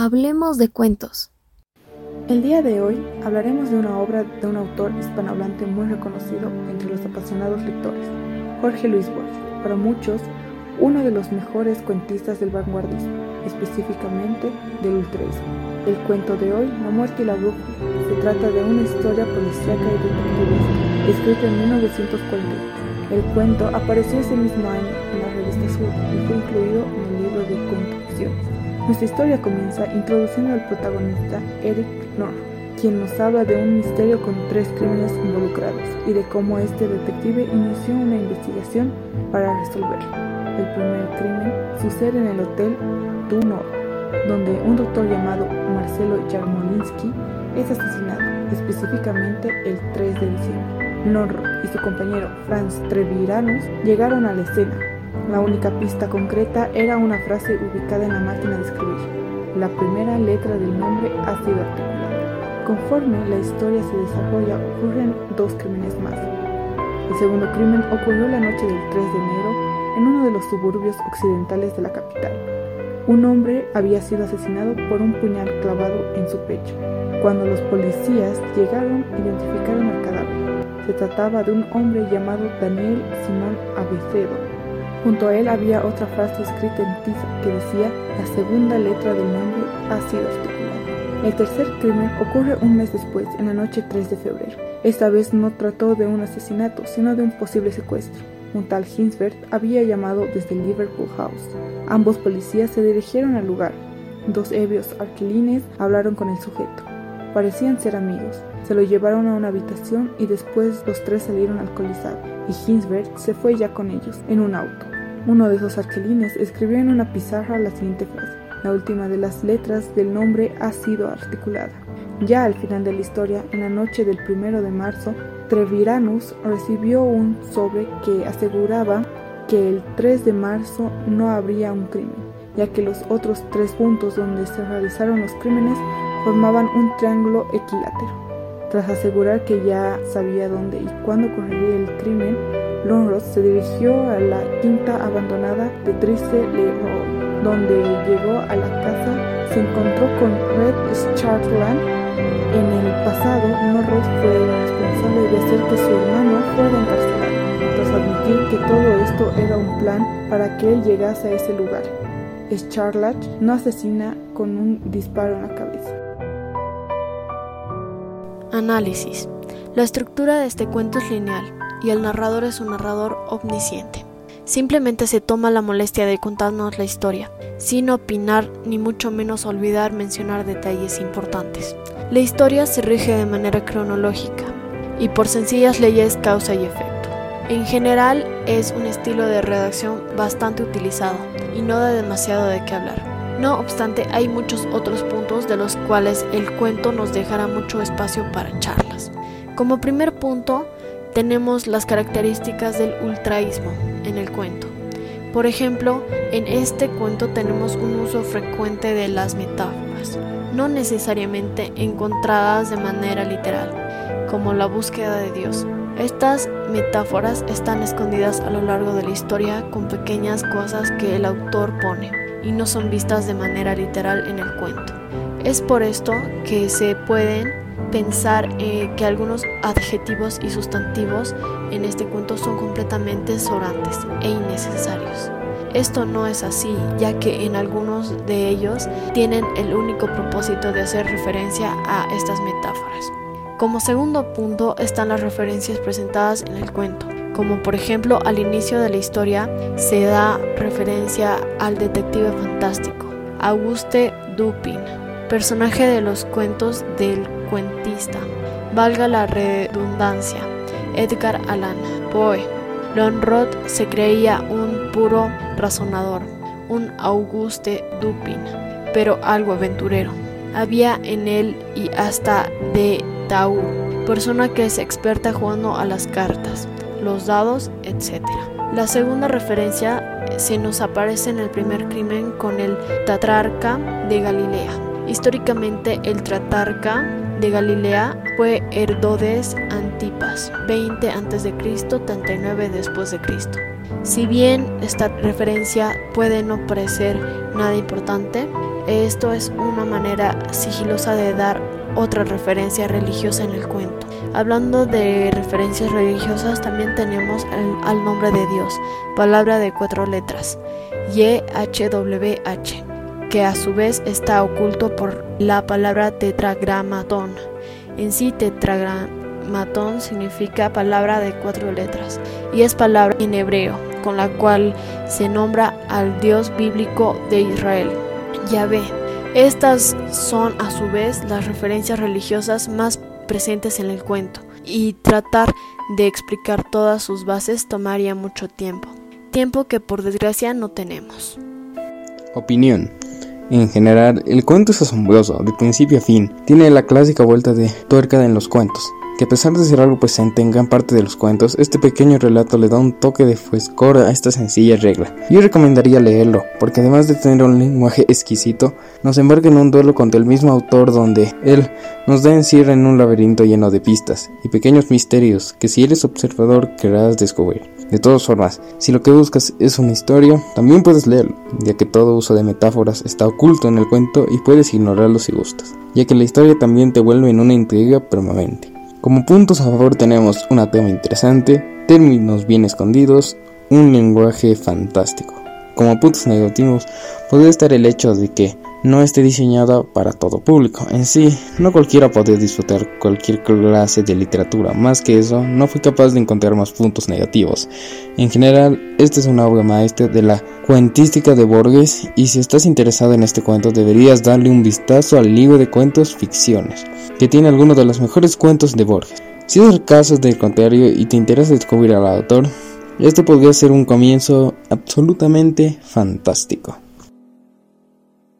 Hablemos de cuentos. El día de hoy hablaremos de una obra de un autor hispanohablante muy reconocido entre los apasionados lectores, Jorge Luis Borges, para muchos uno de los mejores cuentistas del vanguardismo, específicamente del ultraísmo. El cuento de hoy, La muerte y la bruja, se trata de una historia policíaca y detectivesca, escrita en 1940. El cuento apareció ese mismo año en la revista Sur y fue incluido en el libro de cuentos nuestra historia comienza introduciendo al protagonista Eric Norr, quien nos habla de un misterio con tres crímenes involucrados y de cómo este detective inició una investigación para resolverlo. El primer crimen sucede en el hotel Du Nord, donde un doctor llamado Marcelo Yarmolinsky es asesinado, específicamente el 3 de diciembre. Norro y su compañero Franz Treviranus llegaron a la escena, la única pista concreta era una frase ubicada en la máquina de escribir. La primera letra del nombre ha sido articulada. Conforme la historia se desarrolla, ocurren dos crímenes más. El segundo crimen ocurrió la noche del 3 de enero en uno de los suburbios occidentales de la capital. Un hombre había sido asesinado por un puñal clavado en su pecho. Cuando los policías llegaron, identificaron al cadáver. Se trataba de un hombre llamado Daniel Simón Abecedo, Junto a él había otra frase escrita en tiza que decía la segunda letra del nombre ha sido articulada. El tercer crimen ocurre un mes después, en la noche 3 de febrero. Esta vez no trató de un asesinato, sino de un posible secuestro. Un tal Hinsberg había llamado desde Liverpool House. Ambos policías se dirigieron al lugar. Dos ebrios arquilines hablaron con el sujeto. Parecían ser amigos. Se lo llevaron a una habitación y después los tres salieron alcoholizados y Hinsberg se fue ya con ellos, en un auto. Uno de esos arquelines escribió en una pizarra la siguiente frase. La última de las letras del nombre ha sido articulada. Ya al final de la historia, en la noche del primero de marzo, Treviranus recibió un sobre que aseguraba que el 3 de marzo no habría un crimen, ya que los otros tres puntos donde se realizaron los crímenes formaban un triángulo equilátero. Tras asegurar que ya sabía dónde y cuándo ocurriría el crimen, Lonros se dirigió a la quinta abandonada de Trice Le donde llegó a la casa, se encontró con Red Chartland. En el pasado, Lonros fue responsable de hacer que su hermano fuera encarcelado, tras admitir que todo esto era un plan para que él llegase a ese lugar. Charlotte no asesina con un disparo en la cabeza. Análisis. La estructura de este cuento es lineal y el narrador es un narrador omnisciente. Simplemente se toma la molestia de contarnos la historia, sin opinar ni mucho menos olvidar mencionar detalles importantes. La historia se rige de manera cronológica y por sencillas leyes causa y efecto. En general es un estilo de redacción bastante utilizado y no da demasiado de qué hablar. No obstante, hay muchos otros puntos de los cuales el cuento nos dejará mucho espacio para charlas. Como primer punto, tenemos las características del ultraísmo en el cuento. Por ejemplo, en este cuento tenemos un uso frecuente de las metáforas, no necesariamente encontradas de manera literal, como la búsqueda de Dios. Estas metáforas están escondidas a lo largo de la historia con pequeñas cosas que el autor pone y no son vistas de manera literal en el cuento. Es por esto que se pueden pensar eh, que algunos adjetivos y sustantivos en este cuento son completamente sobrantes e innecesarios. Esto no es así, ya que en algunos de ellos tienen el único propósito de hacer referencia a estas metáforas. Como segundo punto están las referencias presentadas en el cuento como por ejemplo al inicio de la historia se da referencia al detective fantástico, Auguste Dupin, personaje de los cuentos del cuentista, valga la redundancia, Edgar Allan Poe. Lonrod se creía un puro razonador, un Auguste Dupin, pero algo aventurero. Había en él y hasta de Taur, persona que es experta jugando a las cartas los dados, etc. La segunda referencia se nos aparece en el primer crimen con el Tatrarca de Galilea. Históricamente, el tratarca de Galilea fue Herodes Antipas, 20 a.C., 39 después de Cristo. Si bien esta referencia puede no parecer nada importante, esto es una manera sigilosa de dar otra referencia religiosa en el cuento. Hablando de referencias religiosas, también tenemos al nombre de Dios, palabra de cuatro letras, YHWH, que a su vez está oculto por la palabra tetragramatón. En sí, tetragramatón significa palabra de cuatro letras y es palabra en hebreo, con la cual se nombra al Dios bíblico de Israel, Yahvé. Estas son a su vez las referencias religiosas más presentes en el cuento, y tratar de explicar todas sus bases tomaría mucho tiempo, tiempo que por desgracia no tenemos. Opinión. En general, el cuento es asombroso, de principio a fin. Tiene la clásica vuelta de tuerca en los cuentos que a pesar de ser algo presente en gran parte de los cuentos, este pequeño relato le da un toque de frescor a esta sencilla regla. Yo recomendaría leerlo, porque además de tener un lenguaje exquisito, nos embarca en un duelo contra el mismo autor donde él nos da encierra en un laberinto lleno de pistas y pequeños misterios que si eres observador querrás descubrir. De todas formas, si lo que buscas es una historia, también puedes leerlo, ya que todo uso de metáforas está oculto en el cuento y puedes ignorarlo si gustas, ya que la historia también te vuelve en una intriga permanente. Como puntos a favor tenemos una tema interesante, términos bien escondidos, un lenguaje fantástico. Como puntos negativos puede estar el hecho de que no esté diseñada para todo público. En sí, no cualquiera puede disfrutar cualquier clase de literatura. Más que eso, no fui capaz de encontrar más puntos negativos. En general, esta es una obra maestra de la cuentística de Borges y si estás interesado en este cuento deberías darle un vistazo al libro de cuentos ficciones, que tiene algunos de los mejores cuentos de Borges. Si es el caso del contrario y te interesa descubrir al autor, este podría ser un comienzo absolutamente fantástico.